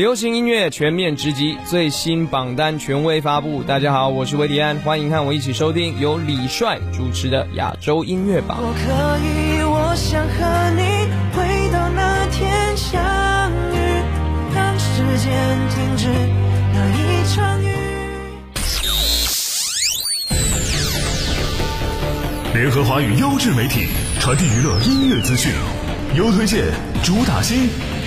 流行音乐全面直击，最新榜单权威发布。大家好，我是维迪安，欢迎和我一起收听由李帅主持的亚洲音乐榜。我可以，我想和你回到那天相遇，让时间停止那一场雨。联合华语优质媒体，传递娱乐音乐资讯，优推荐，主打新。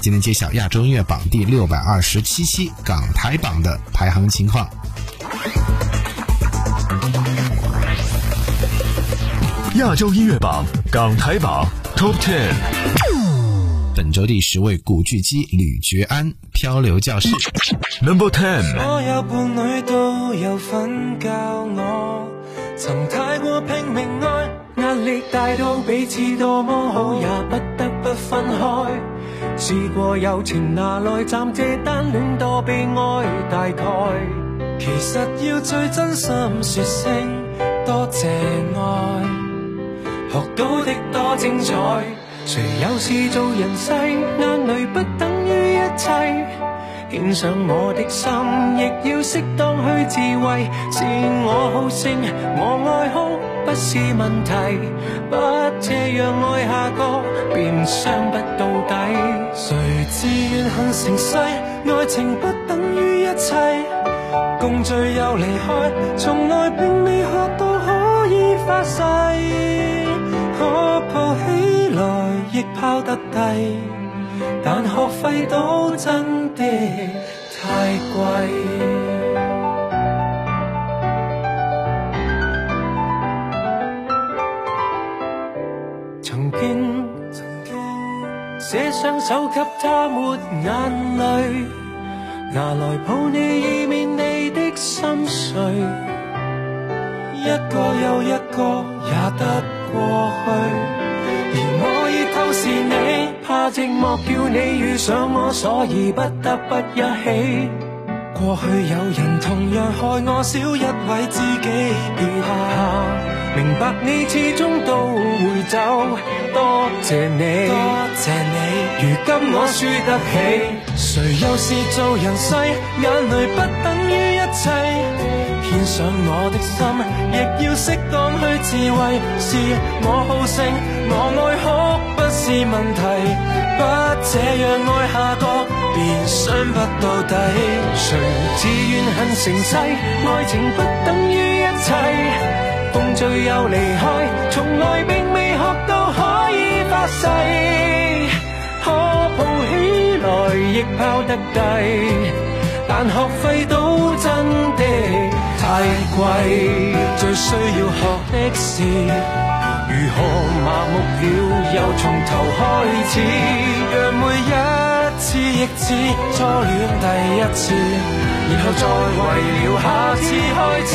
今天揭晓亚洲音乐榜第六百二十七期港台榜的排行情况。亚洲音乐榜港台榜 Top Ten，本周第十位古巨基吕觉安《漂流教室》，Number Ten。所有伴侣都有份教我，曾太过拼命爱，压力大到彼此多么好，也不得不分开。试过友情拿来暂借单恋多悲哀，大概其实要最真心说声多谢爱，学到的多精彩。谁有事做人世，眼泪不等于一切。献上我的心，亦要适当去自慰。是我好胜，我爱哭不是问题，不这样爱下个，便伤不到底。谁自愿恨成世，爱情不等于一切。共聚又离开，从来并未学到可以发誓，可抱起来亦抛得低。但学费都真的太贵。双手给他抹眼泪，拿来抱你以免你的心碎。一个又一个也得过去。而我已透视你，怕寂寞叫你遇上我，所以不得不一起。过去有人同样害我，少一位知己，别怕。明白你始终都会走，多谢你，多谢你。如今我输得起，谁又是做人世，眼泪不等于一切。献上我的心，亦要适当去自慰。是我好胜，我爱哭是问题。不这样爱下个，便伤不到底。谁自愿恨成世？爱情不等于一切。共聚又离开，从来并未学到可以发誓。可抱起来，亦抛得低。但学费都真的。太贵，最需要学的是何麻木了又从头开始，让每一次亦似初恋第一次，然后再为了下次开始。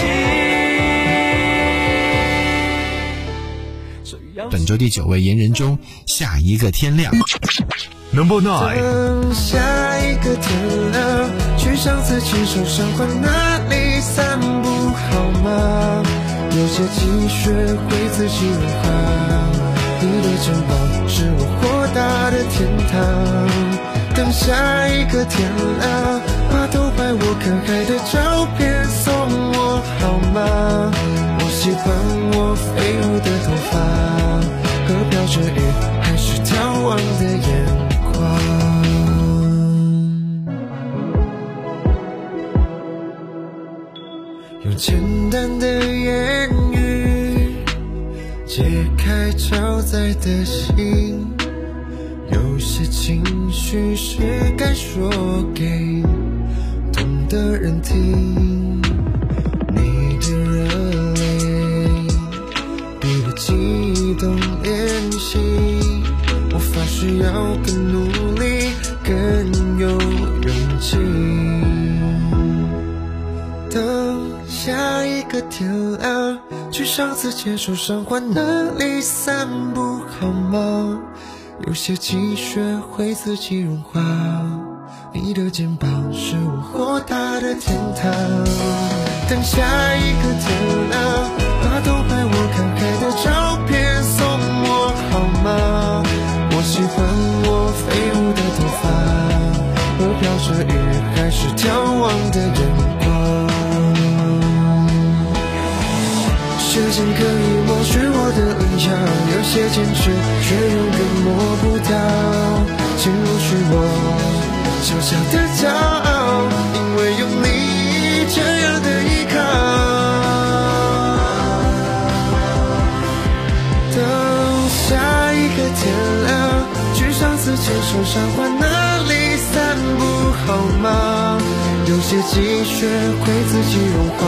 本周第九位言人中，下一个天亮。Number nine。等下一个天亮，去上次牵手赏花那里散步好吗？有些积雪会自己融化，你的肩膀是我豁达的天堂。等下一个天亮，把偷拍我看海的照片送我好吗？我喜欢我飞舞的头发和飘着雨还是眺望的眼。简单的言语解开超载的心，有些情绪是该说给懂的人听。你的热泪比我激动练习，我发誓要更努力，天亮，去上次牵手赏花那里散步好吗？有些积雪会自己融化，你的肩膀是我豁达的天堂。等下一个天亮，把偷拍我看海的照片送我好吗？我喜欢我飞舞的头发和飘着雨还是眺望的人。间可以抹去我的棱角，有些坚持却永远摸不到。请容许我小小的骄傲，因为有你这样的依靠。等下一个天亮，去上次牵手赏花那里散步好吗？有些积雪会自己融化。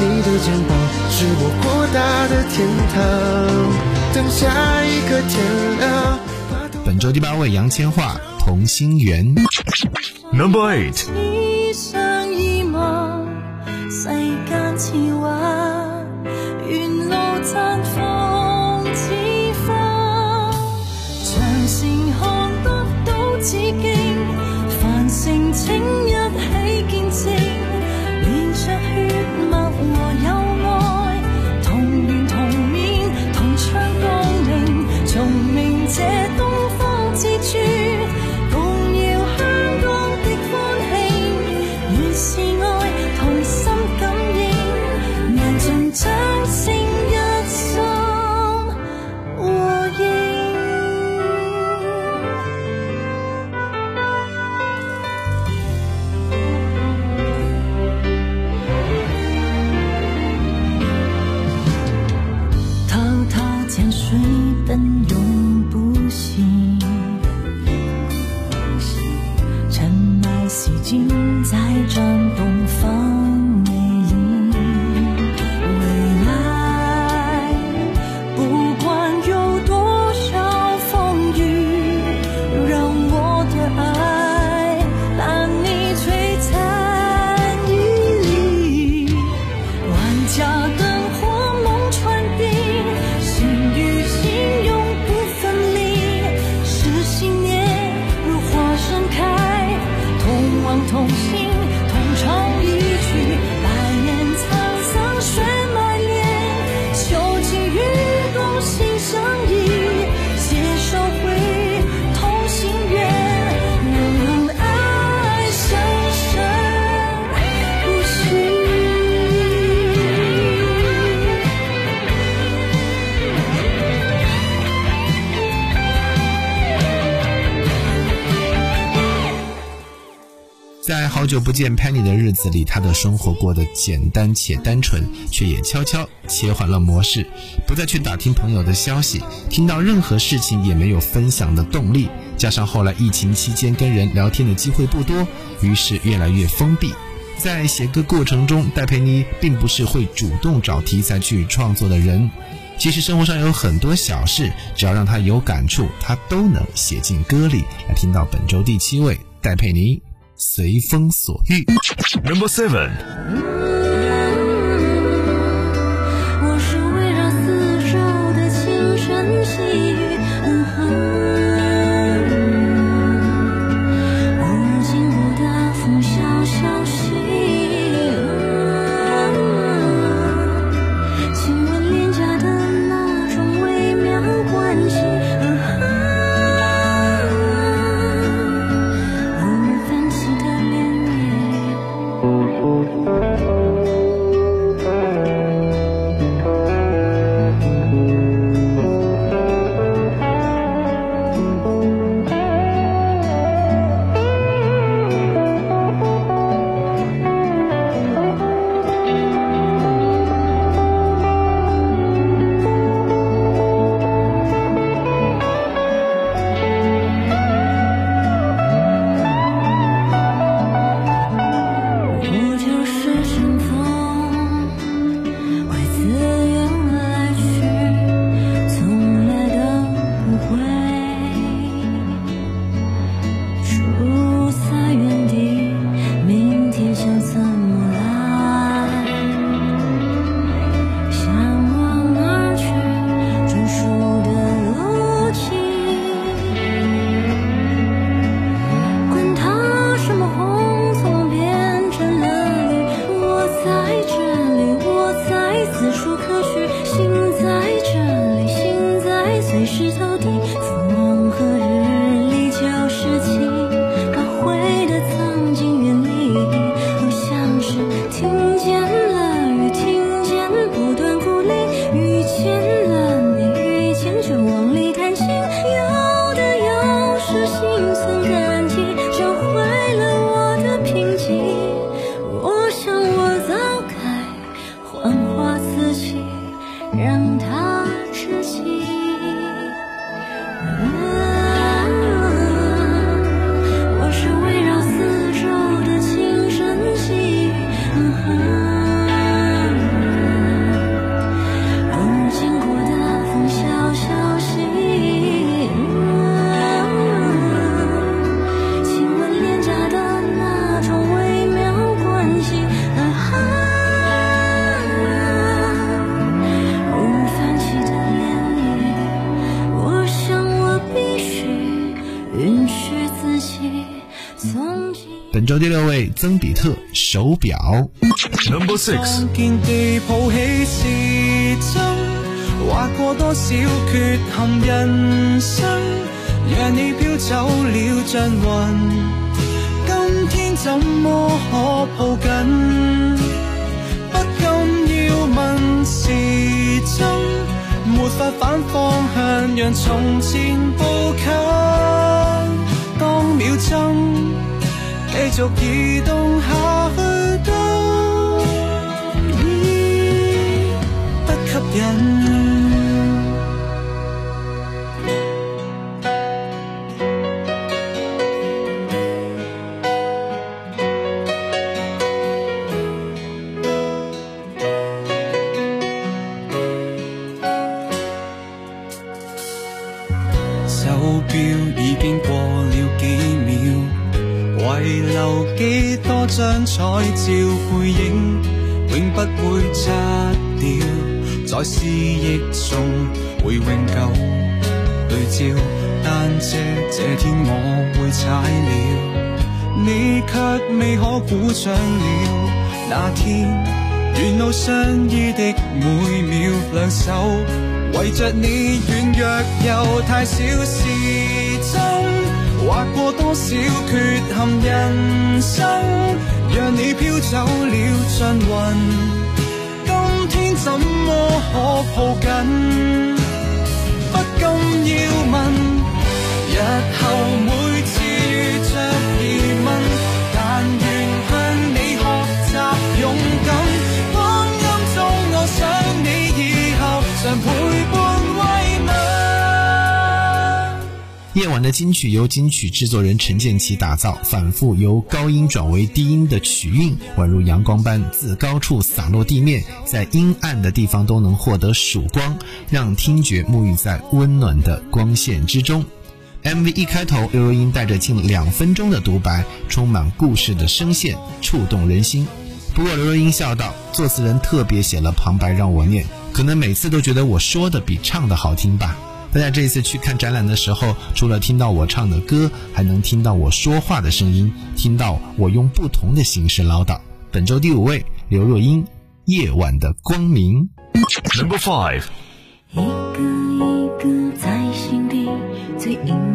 你的肩膀是我豁达的天堂。等下一个天亮。本周第八位杨千嬅《同心圆》。Number eight。好久不见 Penny 的日子里，她的生活过得简单且单纯，却也悄悄切换了模式，不再去打听朋友的消息，听到任何事情也没有分享的动力。加上后来疫情期间跟人聊天的机会不多，于是越来越封闭。在写歌过程中，戴佩妮并不是会主动找题材去创作的人。其实生活上有很多小事，只要让她有感触，她都能写进歌里。来听到本周第七位，戴佩妮。随风所欲。Number seven。手表。Number six。划过多少缺陷人生，让你飘走了像云。今天怎么可抱紧？不禁要问时针，没法反方向，让从前步近。当秒针继续移动下去，都已不吸引。张彩照背影，永不会擦掉，在思忆中会永久对照。但这这天我会踩了，你却未可鼓掌了。那天沿路相依的每秒，两手围着你软弱又太少时。划过多少缺陷人生，让你飘走了像云。今天怎么可抱紧？不禁要问，日后每夜晚的金曲由金曲制作人陈建奇打造，反复由高音转为低音的曲韵，宛如阳光般自高处洒落地面，在阴暗的地方都能获得曙光，让听觉沐浴在温暖的光线之中。MV 一开头，刘若英带着近两分钟的独白，充满故事的声线，触动人心。不过刘若英笑道，作词人特别写了旁白让我念，可能每次都觉得我说的比唱的好听吧。大家这一次去看展览的时候，除了听到我唱的歌，还能听到我说话的声音，听到我用不同的形式唠叨。本周第五位，刘若英，《夜晚的光明》。Number five。一个一个在心底最隐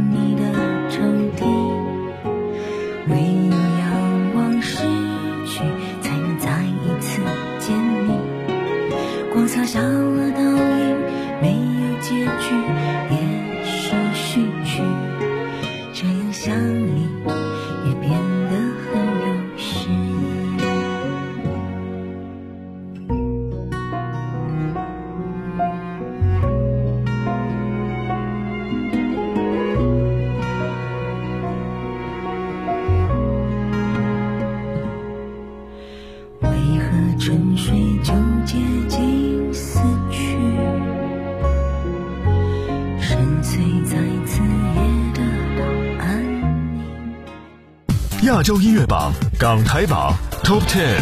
亚洲音乐榜港台榜 Top Ten，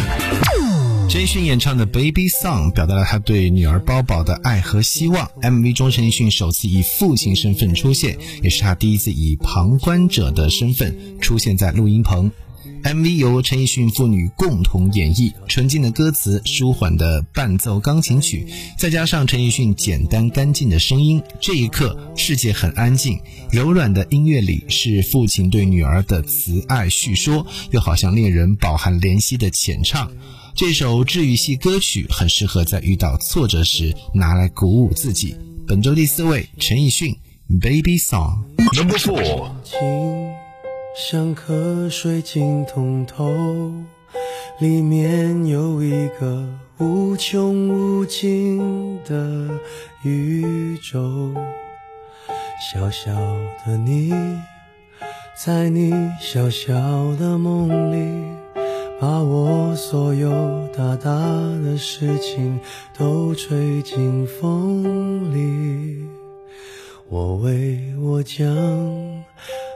陈奕迅演唱的《Baby Song》表达了他对女儿包宝的爱和希望。MV 中，陈奕迅首次以父亲身份出现，也是他第一次以旁观者的身份出现在录音棚。MV 由陈奕迅父女共同演绎，纯净的歌词、舒缓的伴奏钢琴曲，再加上陈奕迅简单干净的声音，这一刻世界很安静。柔软的音乐里是父亲对女儿的慈爱叙说，又好像恋人饱含怜惜的浅唱。这首治愈系歌曲很适合在遇到挫折时拿来鼓舞自己。本周第四位，陈奕迅《Baby Song》。Number Four。像颗水晶通透，里面有一个无穷无尽的宇宙。小小的你，在你小小的梦里，把我所有大大的事情都吹进风里。我为我将。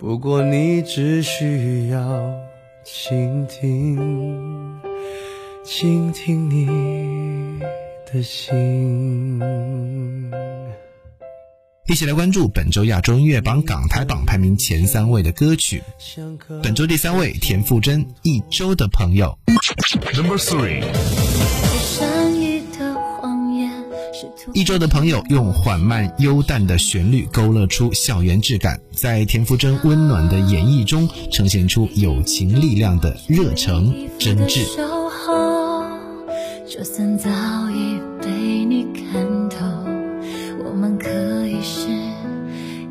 不过你只需要倾听，倾听你的心。一起来关注本周亚洲音乐榜港台榜排名前三位的歌曲。本周第三位，田馥甄《一周的朋友》。Number three。一周的朋友用缓慢悠淡的旋律勾勒出校园质感，在田馥甄温暖的演绎中，呈现出友情力量的热诚真挚。就算早已被你看透，我们可以是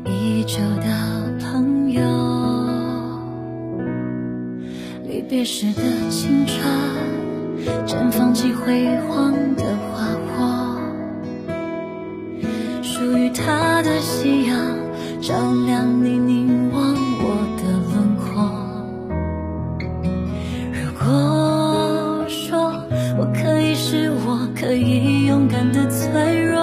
一周的朋友。离别时的青春，绽放起辉煌的花于他的夕阳，照亮你凝望我的轮廓。如果说我可以是我，可以勇敢的脆弱，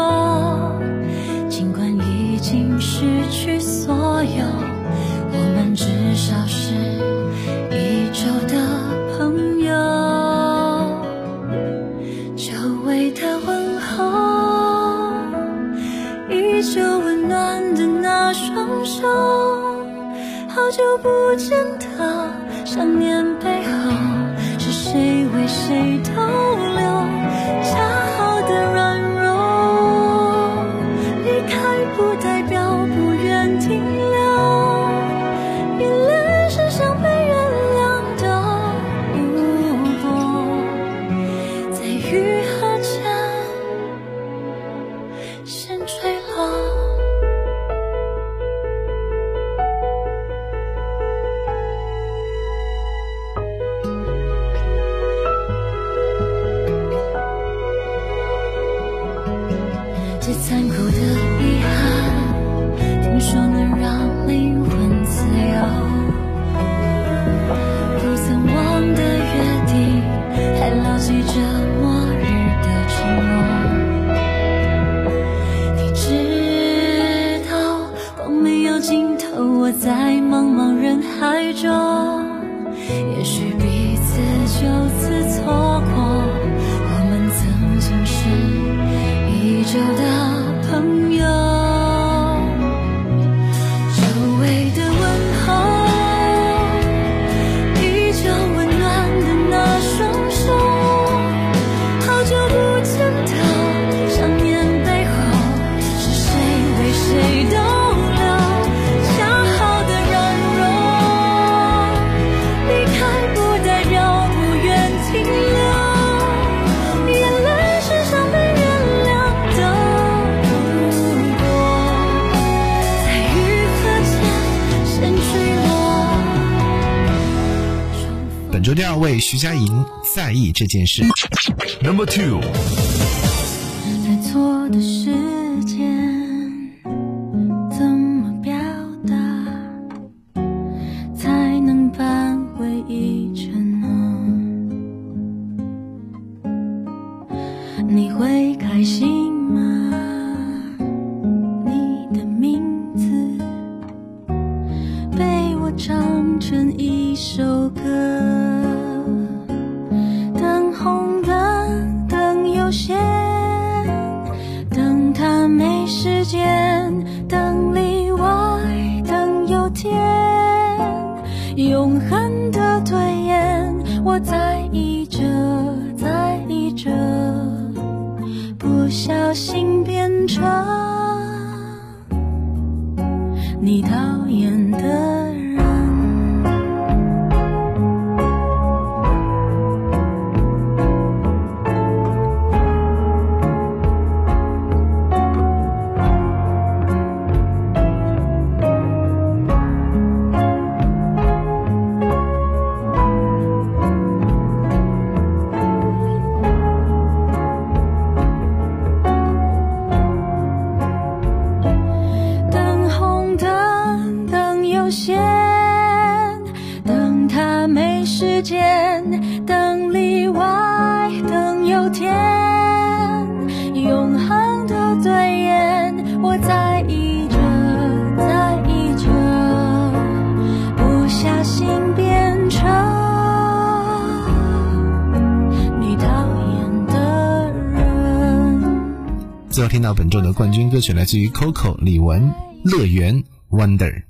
朋友，为，徐佳莹在意这件事。Number two。耀眼的最后听到本周的冠军歌曲来自于 Coco 李玟，《乐园 Wonder》。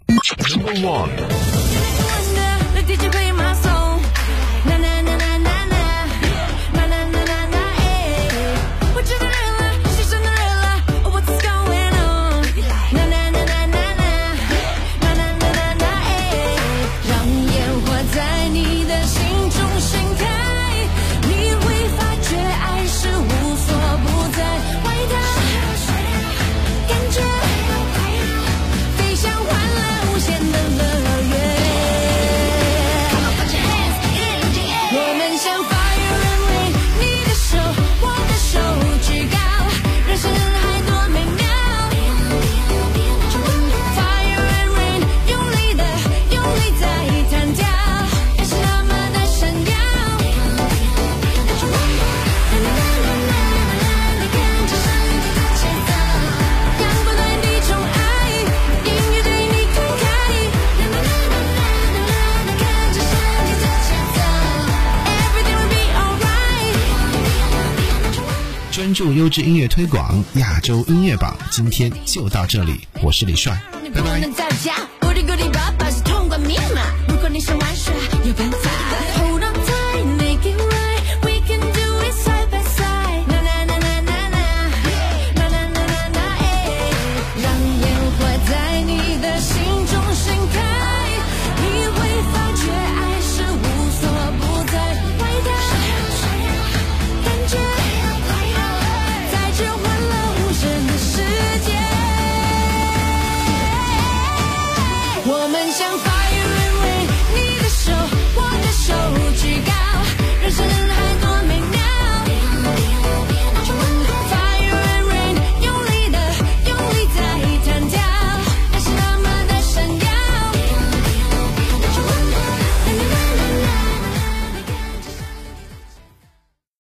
专注优质音乐推广，亚洲音乐榜，今天就到这里，我是李帅，拜拜。